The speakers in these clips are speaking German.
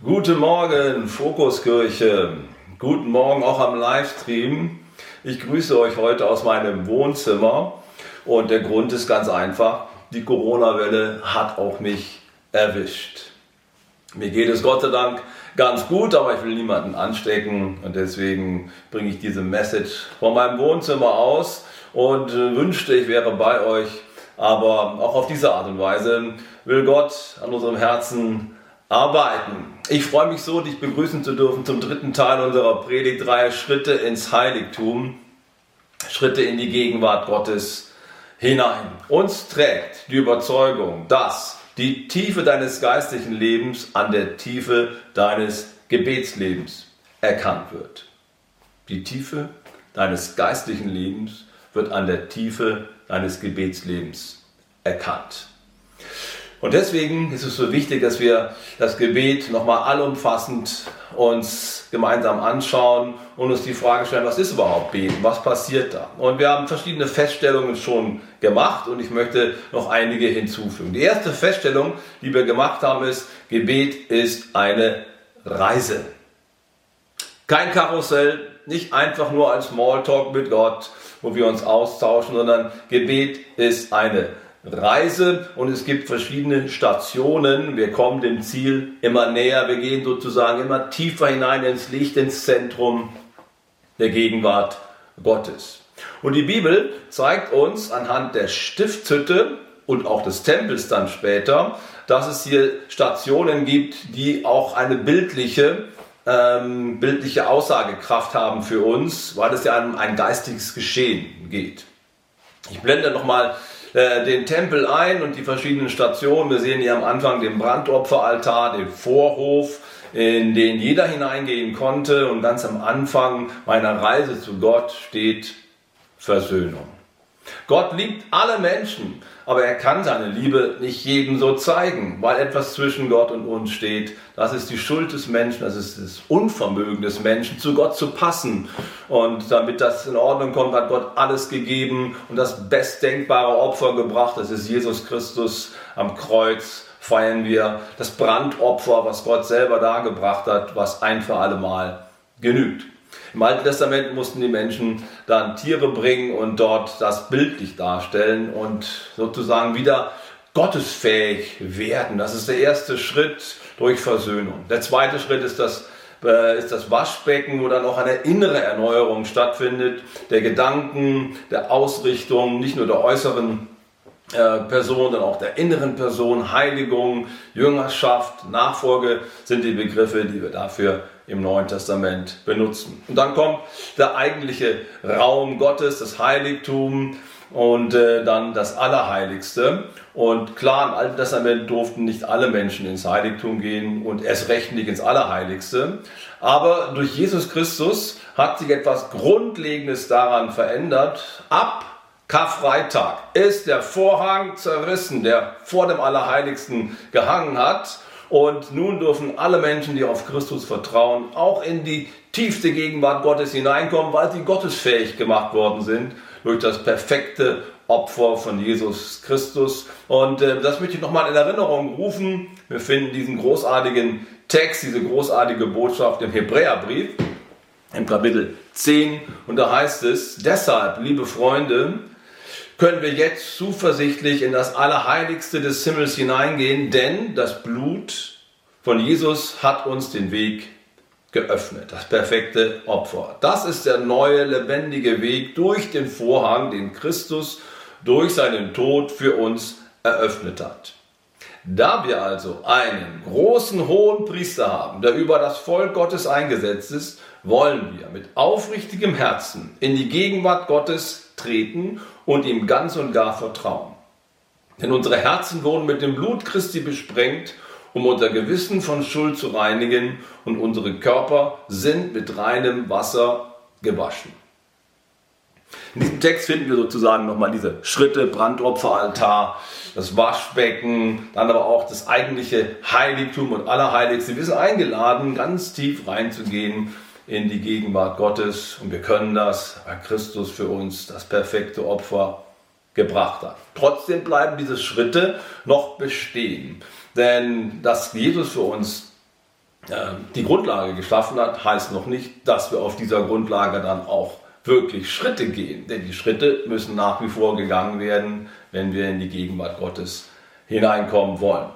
Guten Morgen, Fokuskirche. Guten Morgen auch am Livestream. Ich grüße euch heute aus meinem Wohnzimmer und der Grund ist ganz einfach. Die Corona-Welle hat auch mich erwischt. Mir geht es Gott sei Dank ganz gut, aber ich will niemanden anstecken und deswegen bringe ich diese Message von meinem Wohnzimmer aus und äh, wünschte, ich wäre bei euch. Aber auch auf diese Art und Weise will Gott an unserem Herzen arbeiten. Ich freue mich so, dich begrüßen zu dürfen zum dritten Teil unserer Predigtreihe Schritte ins Heiligtum, Schritte in die Gegenwart Gottes hinein. Uns trägt die Überzeugung, dass die Tiefe deines geistlichen Lebens an der Tiefe deines Gebetslebens erkannt wird. Die Tiefe deines geistlichen Lebens wird an der Tiefe deines Gebetslebens erkannt. Und deswegen ist es so wichtig, dass wir das Gebet nochmal allumfassend uns gemeinsam anschauen und uns die Frage stellen, was ist überhaupt Beten? Was passiert da? Und wir haben verschiedene Feststellungen schon gemacht und ich möchte noch einige hinzufügen. Die erste Feststellung, die wir gemacht haben, ist, Gebet ist eine Reise. Kein Karussell, nicht einfach nur ein Smalltalk mit Gott, wo wir uns austauschen, sondern Gebet ist eine Reise. Und es gibt verschiedene Stationen. Wir kommen dem Ziel immer näher. Wir gehen sozusagen immer tiefer hinein ins Licht, ins Zentrum der Gegenwart Gottes. Und die Bibel zeigt uns anhand der Stiftshütte und auch des Tempels dann später, dass es hier Stationen gibt, die auch eine bildliche, ähm, bildliche Aussagekraft haben für uns, weil es ja um ein geistiges Geschehen geht. Ich blende nochmal äh, den Tempel ein und die verschiedenen Stationen. Wir sehen hier am Anfang den Brandopferaltar, den Vorhof, in den jeder hineingehen konnte. Und ganz am Anfang meiner Reise zu Gott steht Versöhnung. Gott liebt alle Menschen, aber er kann seine Liebe nicht jedem so zeigen, weil etwas zwischen Gott und uns steht. Das ist die Schuld des Menschen, das ist das Unvermögen des Menschen, zu Gott zu passen. Und damit das in Ordnung kommt, hat Gott alles gegeben und das bestdenkbare Opfer gebracht. Das ist Jesus Christus am Kreuz. Feiern wir das Brandopfer, was Gott selber dargebracht hat, was ein für alle Mal genügt. Im Alten Testament mussten die Menschen dann Tiere bringen und dort das bildlich darstellen und sozusagen wieder gottesfähig werden. Das ist der erste Schritt durch Versöhnung. Der zweite Schritt ist das, äh, ist das Waschbecken, wo dann auch eine innere Erneuerung stattfindet, der Gedanken, der Ausrichtung, nicht nur der äußeren äh, Person, dann auch der inneren Person, Heiligung, Jüngerschaft, Nachfolge sind die Begriffe, die wir dafür im Neuen Testament benutzen. Und dann kommt der eigentliche Raum Gottes, das Heiligtum und äh, dann das Allerheiligste. Und klar, im Alten Testament durften nicht alle Menschen ins Heiligtum gehen und erst recht nicht ins Allerheiligste. Aber durch Jesus Christus hat sich etwas Grundlegendes daran verändert. Ab Karfreitag ist der Vorhang zerrissen, der vor dem Allerheiligsten gehangen hat. Und nun dürfen alle Menschen, die auf Christus vertrauen, auch in die tiefste Gegenwart Gottes hineinkommen, weil sie gottesfähig gemacht worden sind durch das perfekte Opfer von Jesus Christus. Und äh, das möchte ich nochmal in Erinnerung rufen. Wir finden diesen großartigen Text, diese großartige Botschaft im Hebräerbrief, im Kapitel 10. Und da heißt es, deshalb, liebe Freunde, können wir jetzt zuversichtlich in das Allerheiligste des Himmels hineingehen, denn das Blut von Jesus hat uns den Weg geöffnet, das perfekte Opfer. Das ist der neue, lebendige Weg durch den Vorhang, den Christus durch seinen Tod für uns eröffnet hat. Da wir also einen großen hohen Priester haben, der über das Volk Gottes eingesetzt ist, wollen wir mit aufrichtigem Herzen in die Gegenwart Gottes treten und ihm ganz und gar vertrauen. Denn unsere Herzen wurden mit dem Blut Christi besprengt, um unser Gewissen von Schuld zu reinigen und unsere Körper sind mit reinem Wasser gewaschen. In diesem Text finden wir sozusagen nochmal diese Schritte, Brandopferaltar, das Waschbecken, dann aber auch das eigentliche Heiligtum und Allerheiligste. Wir sind eingeladen, ganz tief reinzugehen in die Gegenwart Gottes und wir können das, weil Christus für uns das perfekte Opfer gebracht hat. Trotzdem bleiben diese Schritte noch bestehen, denn dass Jesus für uns ähm, die Grundlage geschaffen hat, heißt noch nicht, dass wir auf dieser Grundlage dann auch wirklich Schritte gehen. Denn die Schritte müssen nach wie vor gegangen werden, wenn wir in die Gegenwart Gottes hineinkommen wollen.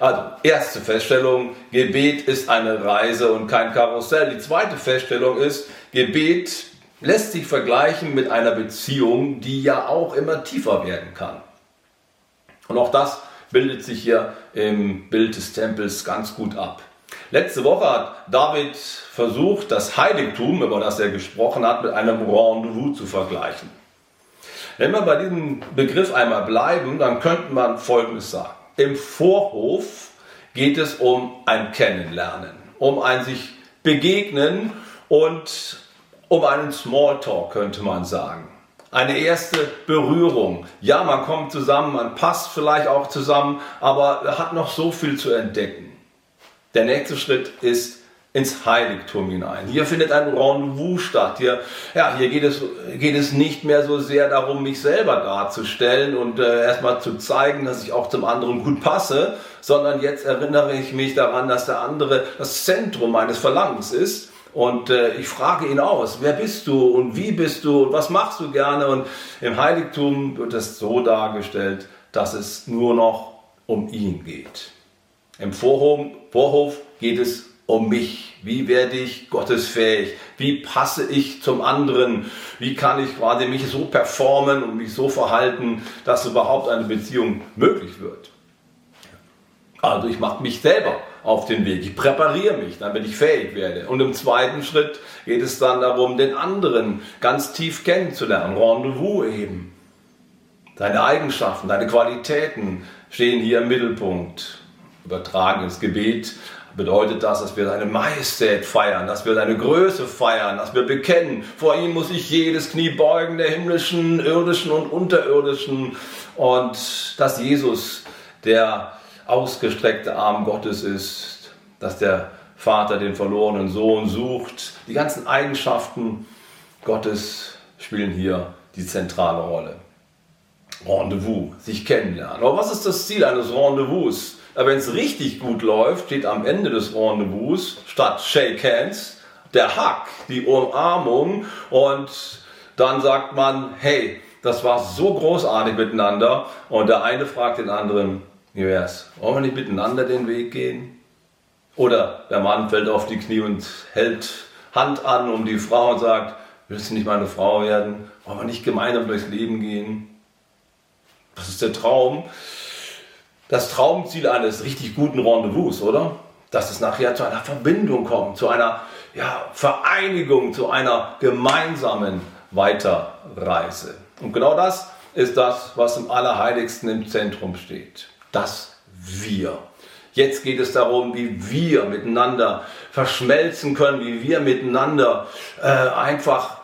Also, erste Feststellung, Gebet ist eine Reise und kein Karussell. Die zweite Feststellung ist, Gebet lässt sich vergleichen mit einer Beziehung, die ja auch immer tiefer werden kann. Und auch das bildet sich hier im Bild des Tempels ganz gut ab. Letzte Woche hat David versucht, das Heiligtum, über das er gesprochen hat, mit einem Rendezvous zu vergleichen. Wenn wir bei diesem Begriff einmal bleiben, dann könnte man Folgendes sagen. Im Vorhof geht es um ein Kennenlernen, um ein sich begegnen und um einen Smalltalk, könnte man sagen. Eine erste Berührung. Ja, man kommt zusammen, man passt vielleicht auch zusammen, aber hat noch so viel zu entdecken. Der nächste Schritt ist ins Heiligtum hinein. Hier findet ein Rendezvous statt. Hier, ja, hier geht, es, geht es nicht mehr so sehr darum, mich selber darzustellen und äh, erstmal zu zeigen, dass ich auch zum anderen gut passe, sondern jetzt erinnere ich mich daran, dass der andere das Zentrum meines Verlangens ist. Und äh, ich frage ihn aus, wer bist du und wie bist du und was machst du gerne? Und im Heiligtum wird es so dargestellt, dass es nur noch um ihn geht. Im Vorhof, Vorhof geht es um mich. Wie werde ich gottesfähig? Wie passe ich zum anderen? Wie kann ich quasi mich so performen und mich so verhalten, dass überhaupt eine Beziehung möglich wird? Also ich mache mich selber auf den Weg. Ich präpariere mich, damit ich fähig werde. Und im zweiten Schritt geht es dann darum, den anderen ganz tief kennenzulernen. Rendezvous eben. Deine Eigenschaften, deine Qualitäten stehen hier im Mittelpunkt. Übertragen ins Gebet bedeutet das, dass wir seine Majestät feiern, dass wir seine Größe feiern, dass wir bekennen, vor ihm muss ich jedes Knie beugen, der himmlischen, irdischen und unterirdischen. Und dass Jesus der ausgestreckte Arm Gottes ist, dass der Vater den verlorenen Sohn sucht. Die ganzen Eigenschaften Gottes spielen hier die zentrale Rolle. Rendezvous, sich kennenlernen. Aber was ist das Ziel eines Rendezvous? Aber wenn es richtig gut läuft, steht am Ende des Rendezvous statt Shake Hands der Hack, die Umarmung und dann sagt man, hey, das war so großartig miteinander und der eine fragt den anderen, wie wär's, wollen wir nicht miteinander den Weg gehen? Oder der Mann fällt auf die Knie und hält Hand an um die Frau und sagt, willst du nicht meine Frau werden? Wollen wir nicht gemeinsam durchs Leben gehen? Das ist der Traum das Traumziel eines richtig guten Rendezvous, oder? Dass es nachher zu einer Verbindung kommt, zu einer ja, Vereinigung, zu einer gemeinsamen Weiterreise. Und genau das ist das, was im Allerheiligsten im Zentrum steht. Das Wir. Jetzt geht es darum, wie wir miteinander verschmelzen können, wie wir miteinander äh, einfach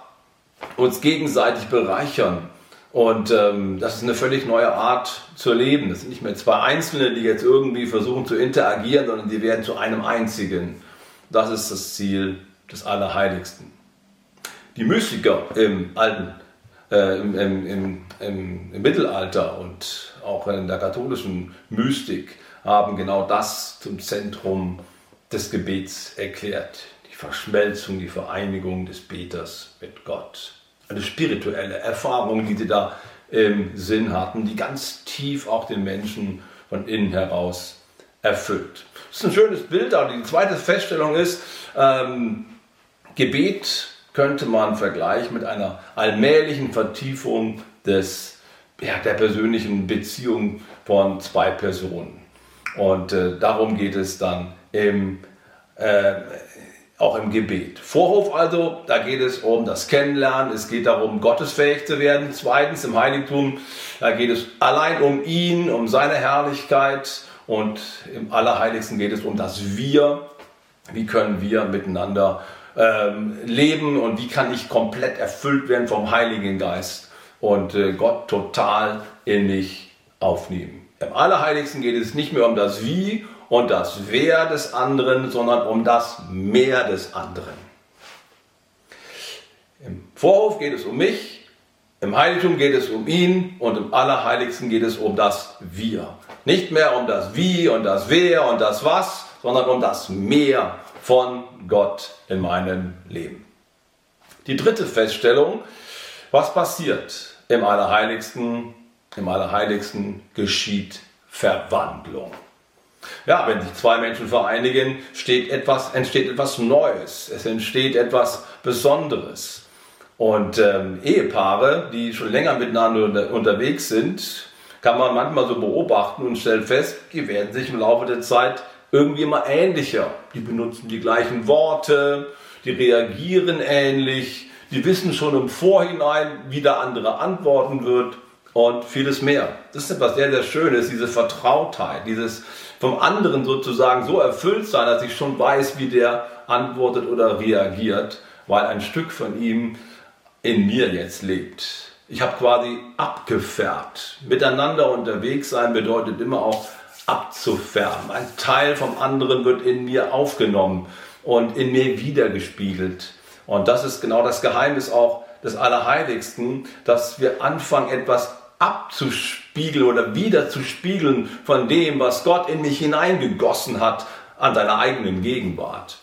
uns gegenseitig bereichern und ähm, das ist eine völlig neue Art zu leben. Das sind nicht mehr zwei Einzelne, die jetzt irgendwie versuchen zu interagieren, sondern die werden zu einem einzigen. Das ist das Ziel des Allerheiligsten. Die Mystiker im alten, äh, im, im, im, im, Mittelalter und auch in der katholischen Mystik haben genau das zum Zentrum des Gebets erklärt. Die Verschmelzung, die Vereinigung des Beters mit Gott eine spirituelle Erfahrung, die sie da im Sinn hatten, die ganz tief auch den Menschen von innen heraus erfüllt. Das ist ein schönes Bild, aber die zweite Feststellung ist, ähm, Gebet könnte man vergleichen mit einer allmählichen Vertiefung des, ja, der persönlichen Beziehung von zwei Personen. Und äh, darum geht es dann im, äh, auch im Gebet. Vorhof also, da geht es um das Kennenlernen, es geht darum, gottesfähig zu werden. Zweitens im Heiligtum, da geht es allein um ihn, um seine Herrlichkeit und im Allerheiligsten geht es um das Wir. Wie können wir miteinander ähm, leben und wie kann ich komplett erfüllt werden vom Heiligen Geist und äh, Gott total in mich aufnehmen. Im Allerheiligsten geht es nicht mehr um das Wie und das Wer des anderen, sondern um das Mehr des anderen. Im Vorhof geht es um mich, im Heiligtum geht es um ihn und im Allerheiligsten geht es um das Wir. Nicht mehr um das Wie und das Wer und das Was, sondern um das Mehr von Gott in meinem Leben. Die dritte Feststellung, was passiert im Allerheiligsten? Im Allerheiligsten geschieht Verwandlung. Ja, wenn sich zwei Menschen vereinigen, etwas, entsteht etwas Neues. Es entsteht etwas Besonderes. Und ähm, Ehepaare, die schon länger miteinander unterwegs sind, kann man manchmal so beobachten und stellt fest, die werden sich im Laufe der Zeit irgendwie immer ähnlicher. Die benutzen die gleichen Worte, die reagieren ähnlich, die wissen schon im Vorhinein, wie der andere antworten wird und vieles mehr. Das ist etwas sehr, sehr Schönes, diese Vertrautheit, dieses vom anderen sozusagen so erfüllt sein, dass ich schon weiß, wie der antwortet oder reagiert, weil ein Stück von ihm in mir jetzt lebt. Ich habe quasi abgefärbt. Miteinander unterwegs sein bedeutet immer auch abzufärben. Ein Teil vom anderen wird in mir aufgenommen und in mir wiedergespiegelt. Und das ist genau das Geheimnis auch des Allerheiligsten, dass wir anfangen, etwas abzuspiegeln oder wieder zu spiegeln von dem, was Gott in mich hineingegossen hat an seiner eigenen Gegenwart.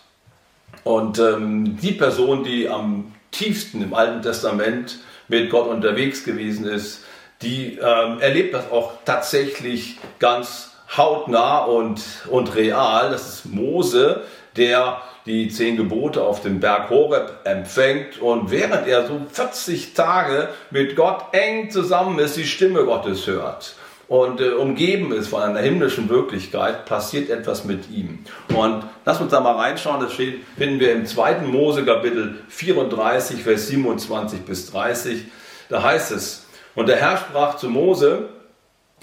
Und ähm, die Person, die am tiefsten im Alten Testament mit Gott unterwegs gewesen ist, die ähm, erlebt das auch tatsächlich ganz hautnah und, und real. Das ist Mose, der die zehn Gebote auf dem Berg Horeb empfängt und während er so 40 Tage mit Gott eng zusammen ist, die Stimme Gottes hört und äh, umgeben ist von einer himmlischen Wirklichkeit, passiert etwas mit ihm. Und lass uns da mal reinschauen, das steht, finden wir im 2. Mose Kapitel 34, Vers 27 bis 30. Da heißt es, und der Herr sprach zu Mose,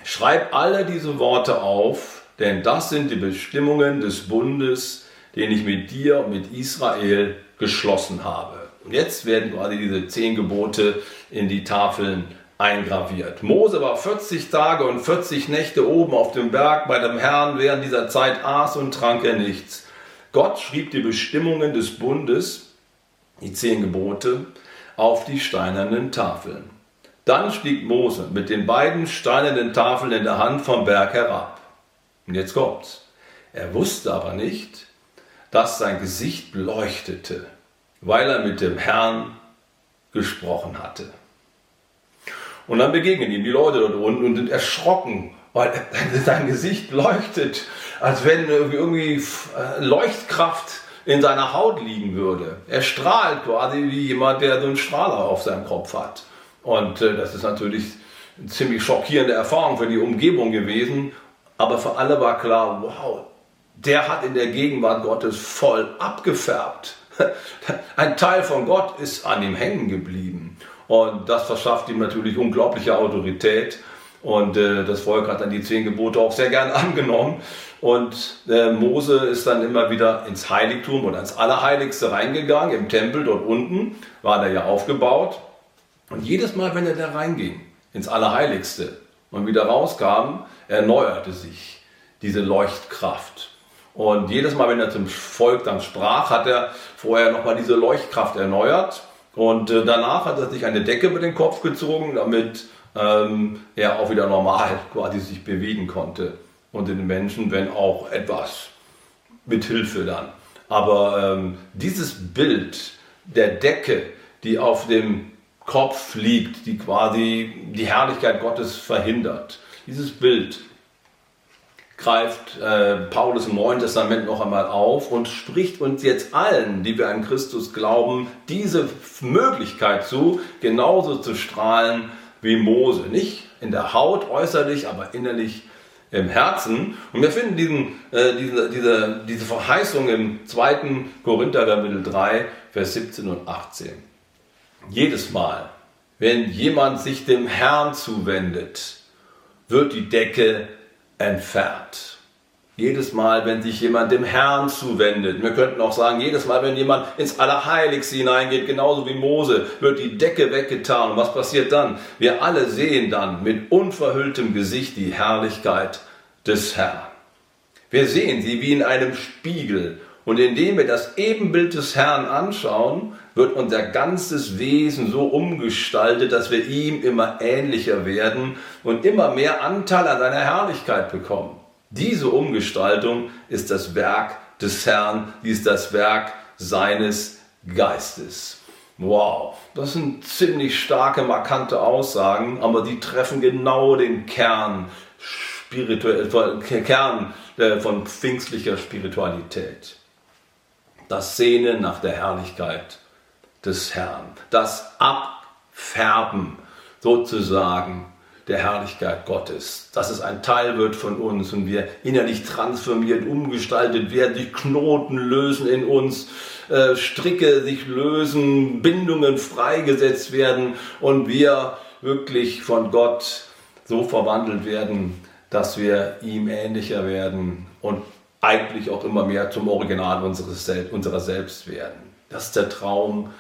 schreib alle diese Worte auf, denn das sind die Bestimmungen des Bundes, den ich mit dir und mit Israel geschlossen habe. Und jetzt werden quasi diese zehn Gebote in die Tafeln eingraviert. Mose war 40 Tage und 40 Nächte oben auf dem Berg bei dem Herrn. Während dieser Zeit aß und trank er nichts. Gott schrieb die Bestimmungen des Bundes, die zehn Gebote, auf die steinernen Tafeln. Dann stieg Mose mit den beiden steinernen Tafeln in der Hand vom Berg herab. Und jetzt kommt's. Er wusste aber nicht, dass sein Gesicht leuchtete, weil er mit dem Herrn gesprochen hatte. Und dann begegnen ihm die Leute dort unten und sind erschrocken, weil sein Gesicht leuchtet, als wenn irgendwie äh, Leuchtkraft in seiner Haut liegen würde. Er strahlt quasi wie jemand, der so einen Strahler auf seinem Kopf hat. Und äh, das ist natürlich eine ziemlich schockierende Erfahrung für die Umgebung gewesen. Aber für alle war klar, wow, der hat in der Gegenwart Gottes voll abgefärbt. Ein Teil von Gott ist an ihm hängen geblieben. Und das verschafft ihm natürlich unglaubliche Autorität. Und äh, das Volk hat dann die zehn Gebote auch sehr gern angenommen. Und äh, Mose ist dann immer wieder ins Heiligtum oder ins Allerheiligste reingegangen, im Tempel dort unten, war der ja aufgebaut. Und jedes Mal, wenn er da reinging, ins Allerheiligste und wieder rauskam, erneuerte sich diese Leuchtkraft. Und jedes Mal, wenn er zum Volk dann sprach, hat er vorher nochmal diese Leuchtkraft erneuert. Und äh, danach hat er sich eine Decke über den Kopf gezogen, damit ähm, er auch wieder normal quasi sich bewegen konnte. Und den Menschen, wenn auch etwas mit Hilfe dann. Aber ähm, dieses Bild der Decke, die auf dem Kopf liegt, die quasi die Herrlichkeit Gottes verhindert, dieses Bild greift äh, Paulus im Neuen Testament noch einmal auf und spricht uns jetzt allen, die wir an Christus glauben, diese Möglichkeit zu, genauso zu strahlen wie Mose. Nicht in der Haut äußerlich, aber innerlich im Herzen. Und wir finden diesen, äh, diese, diese, diese Verheißung im 2. Korinther Kapitel 3, Vers 17 und 18. Jedes Mal, wenn jemand sich dem Herrn zuwendet, wird die Decke entfernt. Jedes Mal, wenn sich jemand dem Herrn zuwendet, wir könnten auch sagen, jedes Mal, wenn jemand ins Allerheiligste hineingeht, genauso wie Mose, wird die Decke weggetan. Und was passiert dann? Wir alle sehen dann mit unverhülltem Gesicht die Herrlichkeit des Herrn. Wir sehen sie wie in einem Spiegel. Und indem wir das Ebenbild des Herrn anschauen, wird unser ganzes Wesen so umgestaltet, dass wir ihm immer ähnlicher werden und immer mehr Anteil an seiner Herrlichkeit bekommen. Diese Umgestaltung ist das Werk des Herrn, dies ist das Werk seines Geistes. Wow, das sind ziemlich starke, markante Aussagen, aber die treffen genau den Kern, spirituell, Kern äh, von pfingstlicher Spiritualität. Das Sehnen nach der Herrlichkeit des Herrn, das Abfärben sozusagen der Herrlichkeit Gottes, dass es ein Teil wird von uns und wir innerlich transformiert, umgestaltet werden, die Knoten lösen in uns, äh, Stricke sich lösen, Bindungen freigesetzt werden und wir wirklich von Gott so verwandelt werden, dass wir ihm ähnlicher werden und eigentlich auch immer mehr zum Original unseres, unserer selbst werden. Das ist der Traum,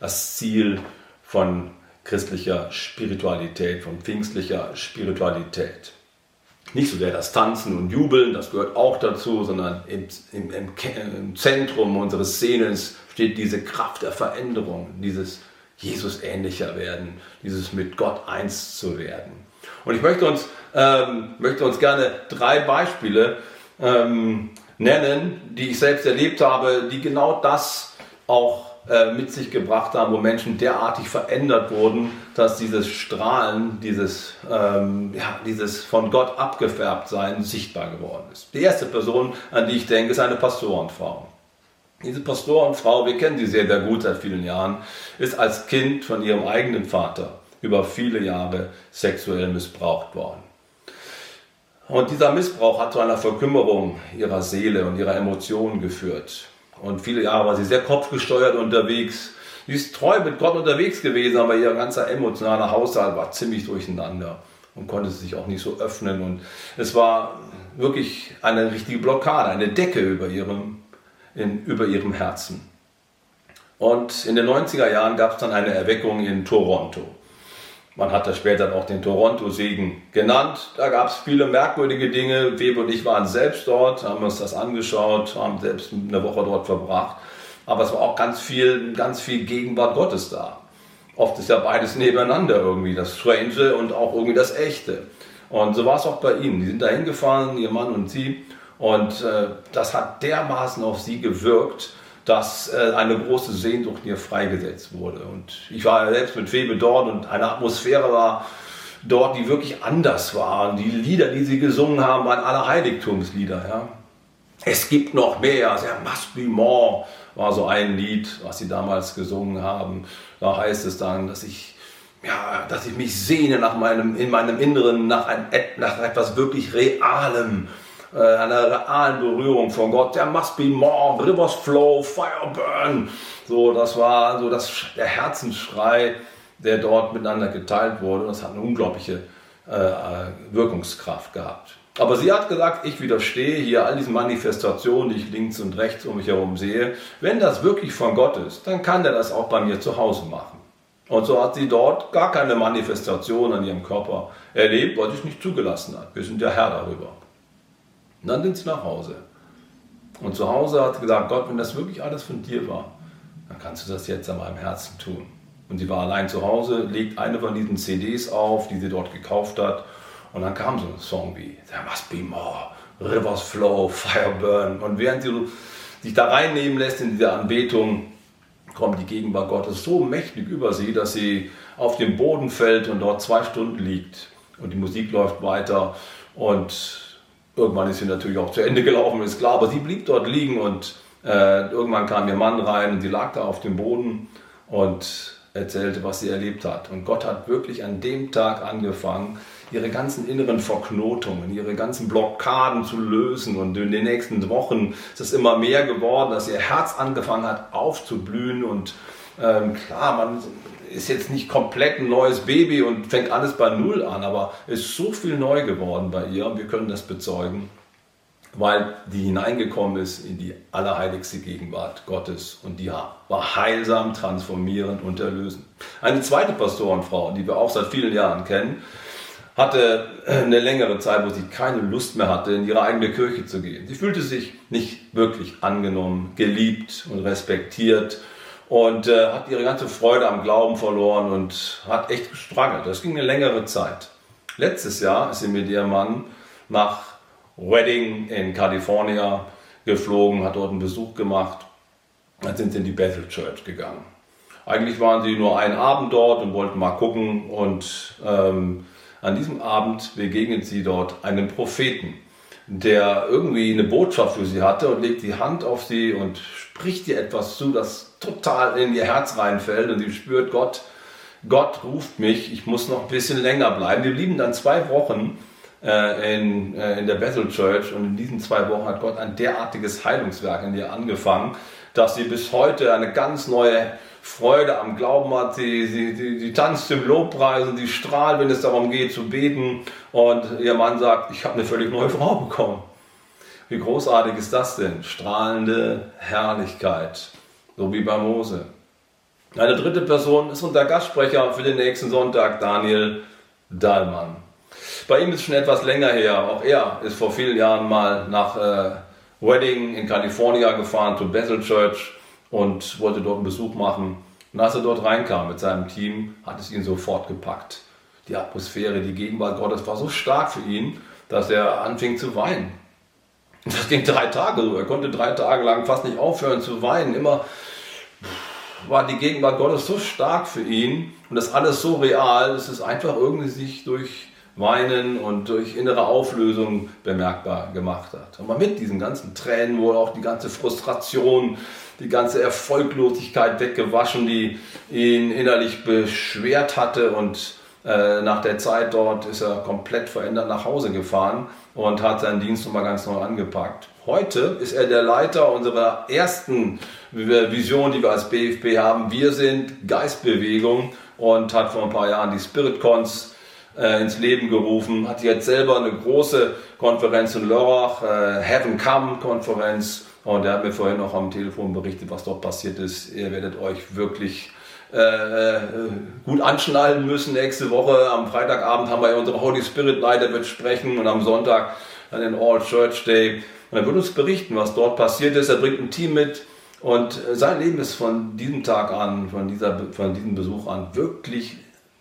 das Ziel von christlicher Spiritualität, von pfingstlicher Spiritualität. Nicht so sehr das Tanzen und Jubeln, das gehört auch dazu, sondern im, im, im Zentrum unseres Sehnens steht diese Kraft der Veränderung, dieses Jesus ähnlicher werden, dieses mit Gott eins zu werden. Und ich möchte uns, ähm, möchte uns gerne drei Beispiele ähm, nennen, die ich selbst erlebt habe, die genau das auch äh, mit sich gebracht haben, wo Menschen derartig verändert wurden, dass dieses Strahlen, dieses, ähm, ja, dieses von Gott abgefärbt sein sichtbar geworden ist. Die erste Person, an die ich denke, ist eine Pastorenfrau. Diese Pastorenfrau, wir kennen sie sehr, sehr gut seit vielen Jahren, ist als Kind von ihrem eigenen Vater über viele Jahre sexuell missbraucht worden. Und dieser Missbrauch hat zu einer Verkümmerung ihrer Seele und ihrer Emotionen geführt. Und viele Jahre war sie sehr kopfgesteuert unterwegs. Sie ist treu mit Gott unterwegs gewesen, aber ihr ganzer emotionaler Haushalt war ziemlich durcheinander und konnte sich auch nicht so öffnen. Und es war wirklich eine richtige Blockade, eine Decke über ihrem, in, über ihrem Herzen. Und in den 90er Jahren gab es dann eine Erweckung in Toronto. Man hat das später auch den Toronto-Segen genannt. Da gab es viele merkwürdige Dinge. Weber und ich waren selbst dort, haben uns das angeschaut, haben selbst eine Woche dort verbracht. Aber es war auch ganz viel, ganz viel Gegenwart Gottes da. Oft ist ja beides nebeneinander irgendwie, das Strange und auch irgendwie das Echte. Und so war es auch bei ihnen. Die sind da hingefahren, ihr Mann und sie. Und äh, das hat dermaßen auf sie gewirkt, dass äh, eine große Sehnsucht hier freigesetzt wurde. Und ich war selbst mit Febe dort und eine Atmosphäre war dort, die wirklich anders war. Und die Lieder, die sie gesungen haben, waren alle Heiligtumslieder. Ja. Es gibt noch mehr, there must be more, war so ein Lied, was sie damals gesungen haben. Da heißt es dann, dass ich, ja, dass ich mich sehne nach meinem, in meinem Inneren nach, ein, nach etwas wirklich Realem äh, einer realen Berührung von Gott. There must be more, rivers flow, fire burn. So, das war so das, der Herzensschrei, der dort miteinander geteilt wurde. Das hat eine unglaubliche äh, Wirkungskraft gehabt. Aber sie hat gesagt, ich widerstehe hier all diesen Manifestationen, die ich links und rechts um mich herum sehe. Wenn das wirklich von Gott ist, dann kann er das auch bei mir zu Hause machen. Und so hat sie dort gar keine Manifestation an ihrem Körper erlebt, weil sie es nicht zugelassen hat. Wir sind ja Herr darüber. Und dann sind sie nach Hause. Und zu Hause hat sie gesagt, Gott, wenn das wirklich alles von dir war, dann kannst du das jetzt an meinem Herzen tun. Und sie war allein zu Hause, legt eine von diesen CDs auf, die sie dort gekauft hat. Und dann kam so ein Song wie There must be more, Rivers flow, fire burn. Und während sie sich da reinnehmen lässt in diese Anbetung, kommt die Gegenwart Gottes so mächtig über sie, dass sie auf den Boden fällt und dort zwei Stunden liegt. Und die Musik läuft weiter. Und Irgendwann ist sie natürlich auch zu Ende gelaufen, ist klar, aber sie blieb dort liegen und äh, irgendwann kam ihr Mann rein und sie lag da auf dem Boden und erzählte, was sie erlebt hat. Und Gott hat wirklich an dem Tag angefangen, ihre ganzen inneren Verknotungen, ihre ganzen Blockaden zu lösen. Und in den nächsten Wochen ist es immer mehr geworden, dass ihr Herz angefangen hat aufzublühen. Und ähm, klar, man ist jetzt nicht komplett ein neues Baby und fängt alles bei Null an, aber ist so viel neu geworden bei ihr und wir können das bezeugen, weil die hineingekommen ist in die allerheiligste Gegenwart Gottes und die war heilsam, transformierend und erlösend. Eine zweite Pastorenfrau, die wir auch seit vielen Jahren kennen, hatte eine längere Zeit, wo sie keine Lust mehr hatte, in ihre eigene Kirche zu gehen. Sie fühlte sich nicht wirklich angenommen, geliebt und respektiert und äh, hat ihre ganze Freude am Glauben verloren und hat echt gestruggelt. Das ging eine längere Zeit. Letztes Jahr ist sie mit ihrem Mann nach Wedding in Kalifornien geflogen, hat dort einen Besuch gemacht. Dann sind sie in die Bethel Church gegangen. Eigentlich waren sie nur einen Abend dort und wollten mal gucken. Und ähm, an diesem Abend begegnet sie dort einem Propheten, der irgendwie eine Botschaft für sie hatte und legt die Hand auf sie und spricht ihr etwas zu, das total in ihr Herz reinfällt. Und sie spürt, Gott, Gott ruft mich, ich muss noch ein bisschen länger bleiben. Wir blieben dann zwei Wochen äh, in, äh, in der Bethel Church und in diesen zwei Wochen hat Gott ein derartiges Heilungswerk in ihr angefangen, dass sie bis heute eine ganz neue Freude am Glauben hat. Sie, sie, sie, sie tanzt im Lobpreis und sie strahlt, wenn es darum geht zu beten. Und ihr Mann sagt, ich habe eine völlig neue Frau bekommen. Wie großartig ist das denn? Strahlende Herrlichkeit, so wie bei Mose. Eine dritte Person ist unser Gastsprecher für den nächsten Sonntag, Daniel Dahlmann. Bei ihm ist es schon etwas länger her. Auch er ist vor vielen Jahren mal nach äh, Wedding in Kalifornien gefahren, zu Bethel Church und wollte dort einen Besuch machen. Und als er dort reinkam mit seinem Team, hat es ihn sofort gepackt. Die Atmosphäre, die Gegenwart Gottes war so stark für ihn, dass er anfing zu weinen. Das ging drei Tage so. Er konnte drei Tage lang fast nicht aufhören zu weinen. Immer war die Gegenwart Gottes so stark für ihn und das alles so real, dass es einfach irgendwie sich durch Weinen und durch innere Auflösung bemerkbar gemacht hat. Aber mit diesen ganzen Tränen wohl auch die ganze Frustration, die ganze Erfolglosigkeit weggewaschen, die ihn innerlich beschwert hatte. Und äh, nach der Zeit dort ist er komplett verändert nach Hause gefahren und hat seinen Dienst nochmal ganz neu angepackt. Heute ist er der Leiter unserer ersten Vision, die wir als BFB haben. Wir sind Geistbewegung und hat vor ein paar Jahren die Spirit Cons äh, ins Leben gerufen, hat jetzt selber eine große Konferenz in Lörrach, äh, Heaven Come Konferenz und er hat mir vorhin auch am Telefon berichtet, was dort passiert ist. Ihr werdet euch wirklich äh, äh gut anschnallen müssen nächste Woche. Am Freitagabend haben wir unsere Holy Spirit Leiter wird sprechen und am Sonntag dann den All Church Day. Und er wird uns berichten, was dort passiert ist. Er bringt ein Team mit und sein Leben ist von diesem Tag an, von, dieser, von diesem Besuch an wirklich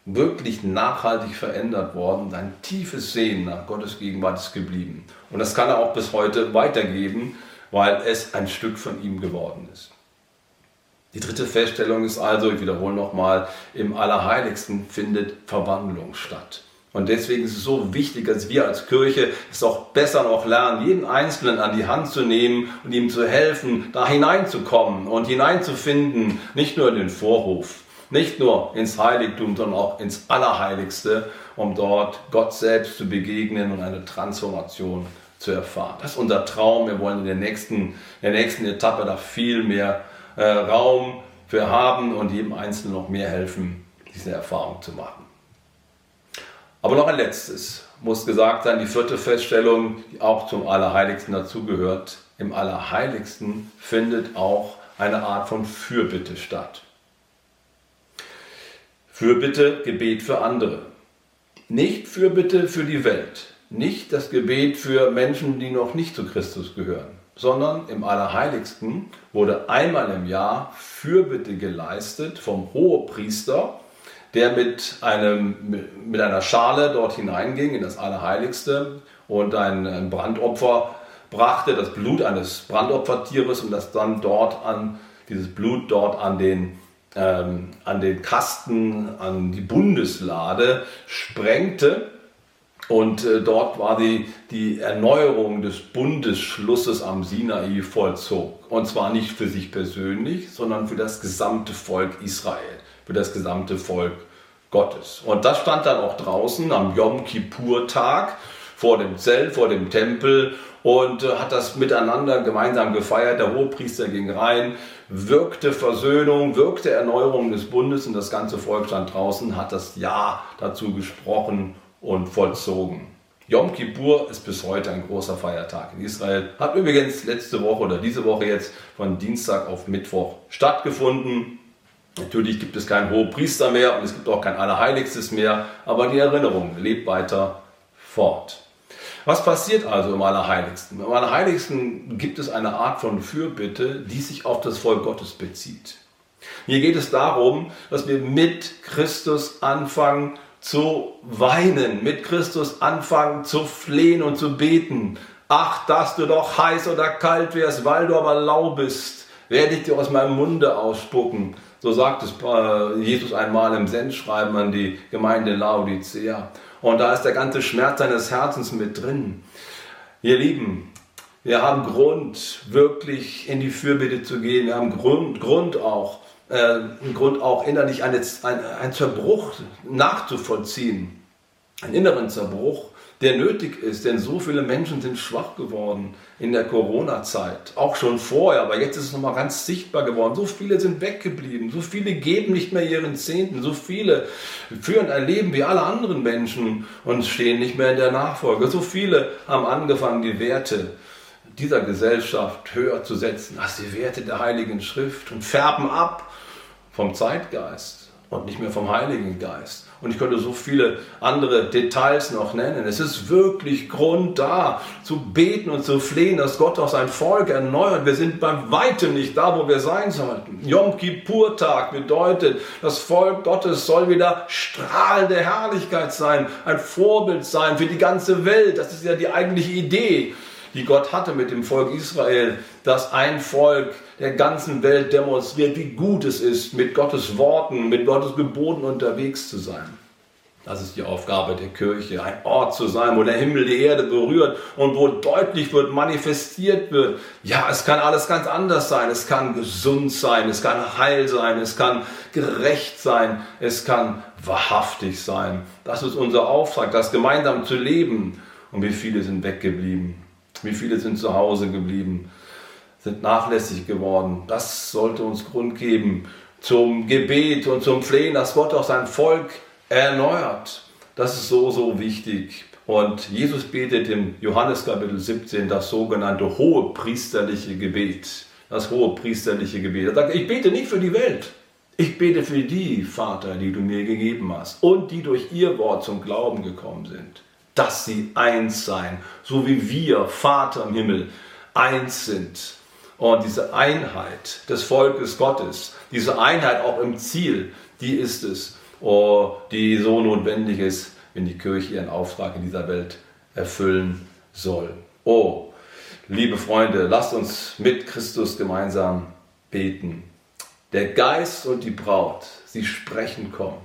wirklich nachhaltig verändert worden. Ein tiefes Sehen nach Gottes Gegenwart ist geblieben. Und das kann er auch bis heute weitergeben, weil es ein Stück von ihm geworden ist. Die dritte Feststellung ist also, ich wiederhole nochmal, im Allerheiligsten findet Verwandlung statt. Und deswegen ist es so wichtig, dass wir als Kirche es auch besser noch lernen, jeden Einzelnen an die Hand zu nehmen und ihm zu helfen, da hineinzukommen und hineinzufinden, nicht nur in den Vorhof, nicht nur ins Heiligtum, sondern auch ins Allerheiligste, um dort Gott selbst zu begegnen und eine Transformation zu erfahren. Das ist unser Traum. Wir wollen in der nächsten, der nächsten Etappe da viel mehr äh, Raum für haben und jedem Einzelnen noch mehr helfen, diese Erfahrung zu machen. Aber noch ein letztes muss gesagt sein, die vierte Feststellung, die auch zum Allerheiligsten dazugehört. Im Allerheiligsten findet auch eine Art von Fürbitte statt. Fürbitte, Gebet für andere. Nicht Fürbitte für die Welt, nicht das Gebet für Menschen, die noch nicht zu Christus gehören, sondern im Allerheiligsten wurde einmal im Jahr Fürbitte geleistet vom Hohepriester, der mit, einem, mit einer Schale dort hineinging in das Allerheiligste und ein Brandopfer brachte, das Blut eines Brandopfertieres und das dann dort an, dieses Blut dort an den ähm, an den Kasten, an die Bundeslade sprengte. Und äh, dort war die, die Erneuerung des Bundesschlusses am Sinai vollzog. Und zwar nicht für sich persönlich, sondern für das gesamte Volk Israel, für das gesamte Volk Gottes. Und das stand dann auch draußen am Yom Kippur-Tag vor dem Zelt, vor dem Tempel und äh, hat das miteinander gemeinsam gefeiert. Der Hohepriester ging rein, wirkte Versöhnung, wirkte Erneuerung des Bundes und das ganze Volk stand draußen, hat das Ja dazu gesprochen und vollzogen. Yom Kippur ist bis heute ein großer Feiertag in Israel. Hat übrigens letzte Woche oder diese Woche jetzt von Dienstag auf Mittwoch stattgefunden. Natürlich gibt es keinen Hohepriester mehr und es gibt auch kein Allerheiligstes mehr, aber die Erinnerung lebt weiter fort. Was passiert also im Allerheiligsten? Im Allerheiligsten gibt es eine Art von Fürbitte, die sich auf das Volk Gottes bezieht. Hier geht es darum, dass wir mit Christus anfangen zu weinen, mit Christus anfangen zu flehen und zu beten. Ach, dass du doch heiß oder kalt wärst, weil du aber lau bist, werde ich dir aus meinem Munde ausspucken. So sagt es äh, Jesus einmal im Sendschreiben an die Gemeinde Laodicea. Und da ist der ganze Schmerz seines Herzens mit drin. Ihr Lieben, wir haben Grund, wirklich in die Fürbitte zu gehen. Wir haben Grund, Grund auch, äh, einen Grund auch innerlich einen, einen Zerbruch nachzuvollziehen. Einen inneren Zerbruch der nötig ist, denn so viele Menschen sind schwach geworden in der Corona-Zeit, auch schon vorher, aber jetzt ist es nochmal ganz sichtbar geworden. So viele sind weggeblieben, so viele geben nicht mehr ihren Zehnten, so viele führen ein Leben wie alle anderen Menschen und stehen nicht mehr in der Nachfolge. So viele haben angefangen, die Werte dieser Gesellschaft höher zu setzen als die Werte der Heiligen Schrift und färben ab vom Zeitgeist und nicht mehr vom Heiligen Geist. Und ich könnte so viele andere Details noch nennen. Es ist wirklich Grund da, zu beten und zu flehen, dass Gott auch sein Volk erneuert. Wir sind beim Weitem nicht da, wo wir sein sollten. Yom Kippur-Tag bedeutet, das Volk Gottes soll wieder strahlende Herrlichkeit sein, ein Vorbild sein für die ganze Welt. Das ist ja die eigentliche Idee die Gott hatte mit dem Volk Israel, dass ein Volk der ganzen Welt demonstriert, wie gut es ist, mit Gottes Worten, mit Gottes Geboten unterwegs zu sein. Das ist die Aufgabe der Kirche, ein Ort zu sein, wo der Himmel die Erde berührt und wo deutlich wird, manifestiert wird. Ja, es kann alles ganz anders sein. Es kann gesund sein, es kann heil sein, es kann gerecht sein, es kann wahrhaftig sein. Das ist unser Auftrag, das gemeinsam zu leben. Und wie viele sind weggeblieben? Wie viele sind zu Hause geblieben, sind nachlässig geworden. Das sollte uns Grund geben zum Gebet und zum Flehen, dass Gott auch sein Volk erneuert. Das ist so, so wichtig. Und Jesus betet im Johannes Kapitel 17 das sogenannte hohe priesterliche Gebet. Das hohe priesterliche Gebet. Er sagt, ich bete nicht für die Welt. Ich bete für die, Vater, die du mir gegeben hast und die durch ihr Wort zum Glauben gekommen sind dass sie eins seien, so wie wir, Vater im Himmel, eins sind. Und diese Einheit des Volkes Gottes, diese Einheit auch im Ziel, die ist es, oh, die so notwendig ist, wenn die Kirche ihren Auftrag in dieser Welt erfüllen soll. Oh, liebe Freunde, lasst uns mit Christus gemeinsam beten. Der Geist und die Braut, sie sprechen kommen.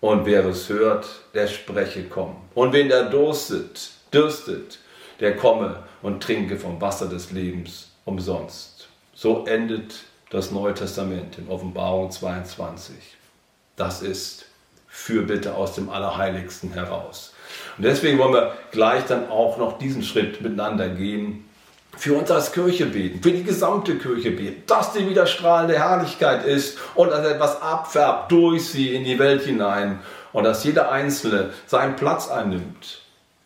Und wer es hört, der spreche komm. Und wen der durstet, dürstet, der komme und trinke vom Wasser des Lebens umsonst. So endet das Neue Testament in Offenbarung 22. Das ist Fürbitte aus dem Allerheiligsten heraus. Und deswegen wollen wir gleich dann auch noch diesen Schritt miteinander gehen für uns als Kirche beten, für die gesamte Kirche beten, dass die wieder strahlende Herrlichkeit ist und dass etwas abfärbt durch sie in die Welt hinein und dass jeder Einzelne seinen Platz einnimmt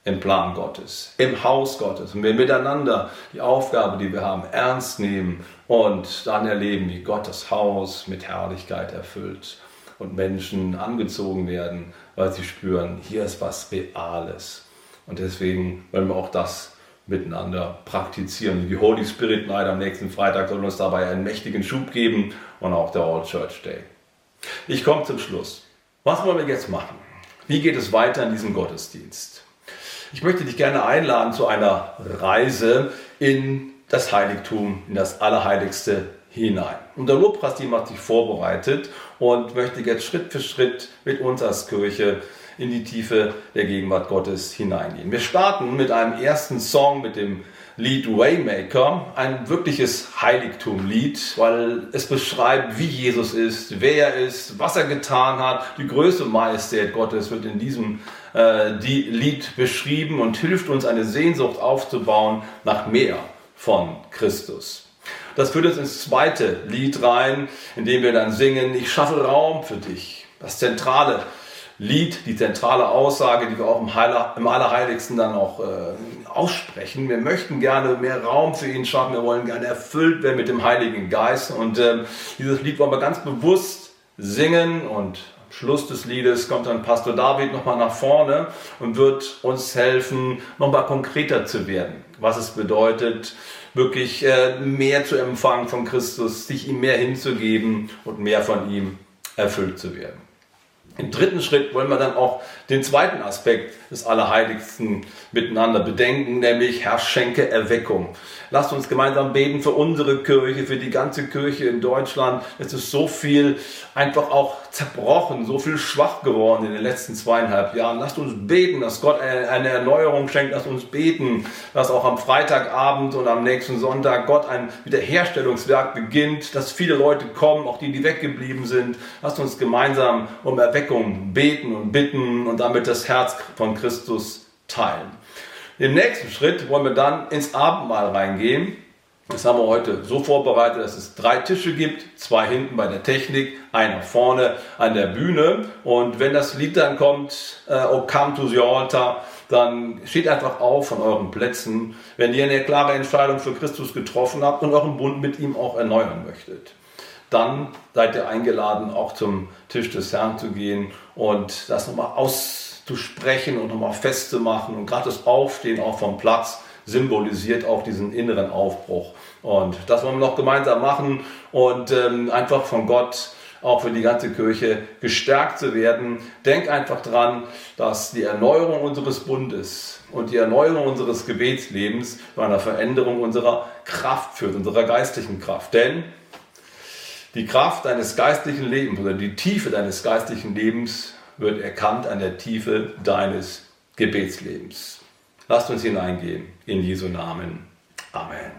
im Plan Gottes, im Haus Gottes und wir miteinander die Aufgabe, die wir haben, ernst nehmen und dann erleben, wie Gott das Haus mit Herrlichkeit erfüllt und Menschen angezogen werden, weil sie spüren, hier ist was Reales. Und deswegen wollen wir auch das miteinander praktizieren. Die Holy Spirit Night am nächsten Freitag soll uns dabei einen mächtigen Schub geben und auch der All Church Day. Ich komme zum Schluss. Was wollen wir jetzt machen? Wie geht es weiter in diesem Gottesdienst? Ich möchte dich gerne einladen zu einer Reise in das Heiligtum, in das Allerheiligste hinein. Und der Lobpreisteam hat sich vorbereitet und möchte jetzt Schritt für Schritt mit uns als Kirche in die Tiefe der Gegenwart Gottes hineingehen. Wir starten mit einem ersten Song, mit dem Lied Waymaker, ein wirkliches Heiligtumlied, weil es beschreibt, wie Jesus ist, wer er ist, was er getan hat. Die größte Majestät Gottes wird in diesem äh, die Lied beschrieben und hilft uns eine Sehnsucht aufzubauen nach mehr von Christus. Das führt uns ins zweite Lied rein, in dem wir dann singen, ich schaffe Raum für dich. Das zentrale Lied, die zentrale Aussage, die wir auch im, Heiler, im Allerheiligsten dann auch äh, aussprechen. Wir möchten gerne mehr Raum für ihn schaffen, wir wollen gerne erfüllt werden mit dem Heiligen Geist. Und äh, dieses Lied wollen wir ganz bewusst singen und Schluss des Liedes kommt dann Pastor David nochmal nach vorne und wird uns helfen, nochmal konkreter zu werden, was es bedeutet, wirklich äh, mehr zu empfangen von Christus, sich ihm mehr hinzugeben und mehr von ihm erfüllt zu werden. Im dritten Schritt wollen wir dann auch den zweiten Aspekt des Allerheiligsten miteinander bedenken, nämlich Herr schenke Erweckung. Lasst uns gemeinsam beten für unsere Kirche, für die ganze Kirche in Deutschland. Es ist so viel einfach auch zerbrochen, so viel schwach geworden in den letzten zweieinhalb Jahren. Lasst uns beten, dass Gott eine Erneuerung schenkt. Lasst uns beten, dass auch am Freitagabend und am nächsten Sonntag Gott ein Wiederherstellungswerk beginnt, dass viele Leute kommen, auch die, die weggeblieben sind. Lasst uns gemeinsam um Erweckung beten und bitten und damit das Herz von Christus teilen. Im nächsten Schritt wollen wir dann ins Abendmahl reingehen. Das haben wir heute so vorbereitet, dass es drei Tische gibt, zwei hinten bei der Technik, einer vorne an der Bühne. Und wenn das Lied dann kommt, äh, O come to the altar, dann steht einfach auf von euren Plätzen, wenn ihr eine klare Entscheidung für Christus getroffen habt und euren Bund mit ihm auch erneuern möchtet. Dann seid ihr eingeladen, auch zum Tisch des Herrn zu gehen und das nochmal aus zu sprechen und nochmal festzumachen. Und gerade das Aufstehen auch vom Platz symbolisiert auch diesen inneren Aufbruch. Und das wollen wir noch gemeinsam machen und ähm, einfach von Gott auch für die ganze Kirche gestärkt zu werden. Denk einfach dran, dass die Erneuerung unseres Bundes und die Erneuerung unseres Gebetslebens zu einer Veränderung unserer Kraft führt, unserer geistlichen Kraft. Denn die Kraft deines geistlichen Lebens oder die Tiefe deines geistlichen Lebens wird erkannt an der Tiefe deines Gebetslebens. Lasst uns hineingehen in Jesu Namen. Amen.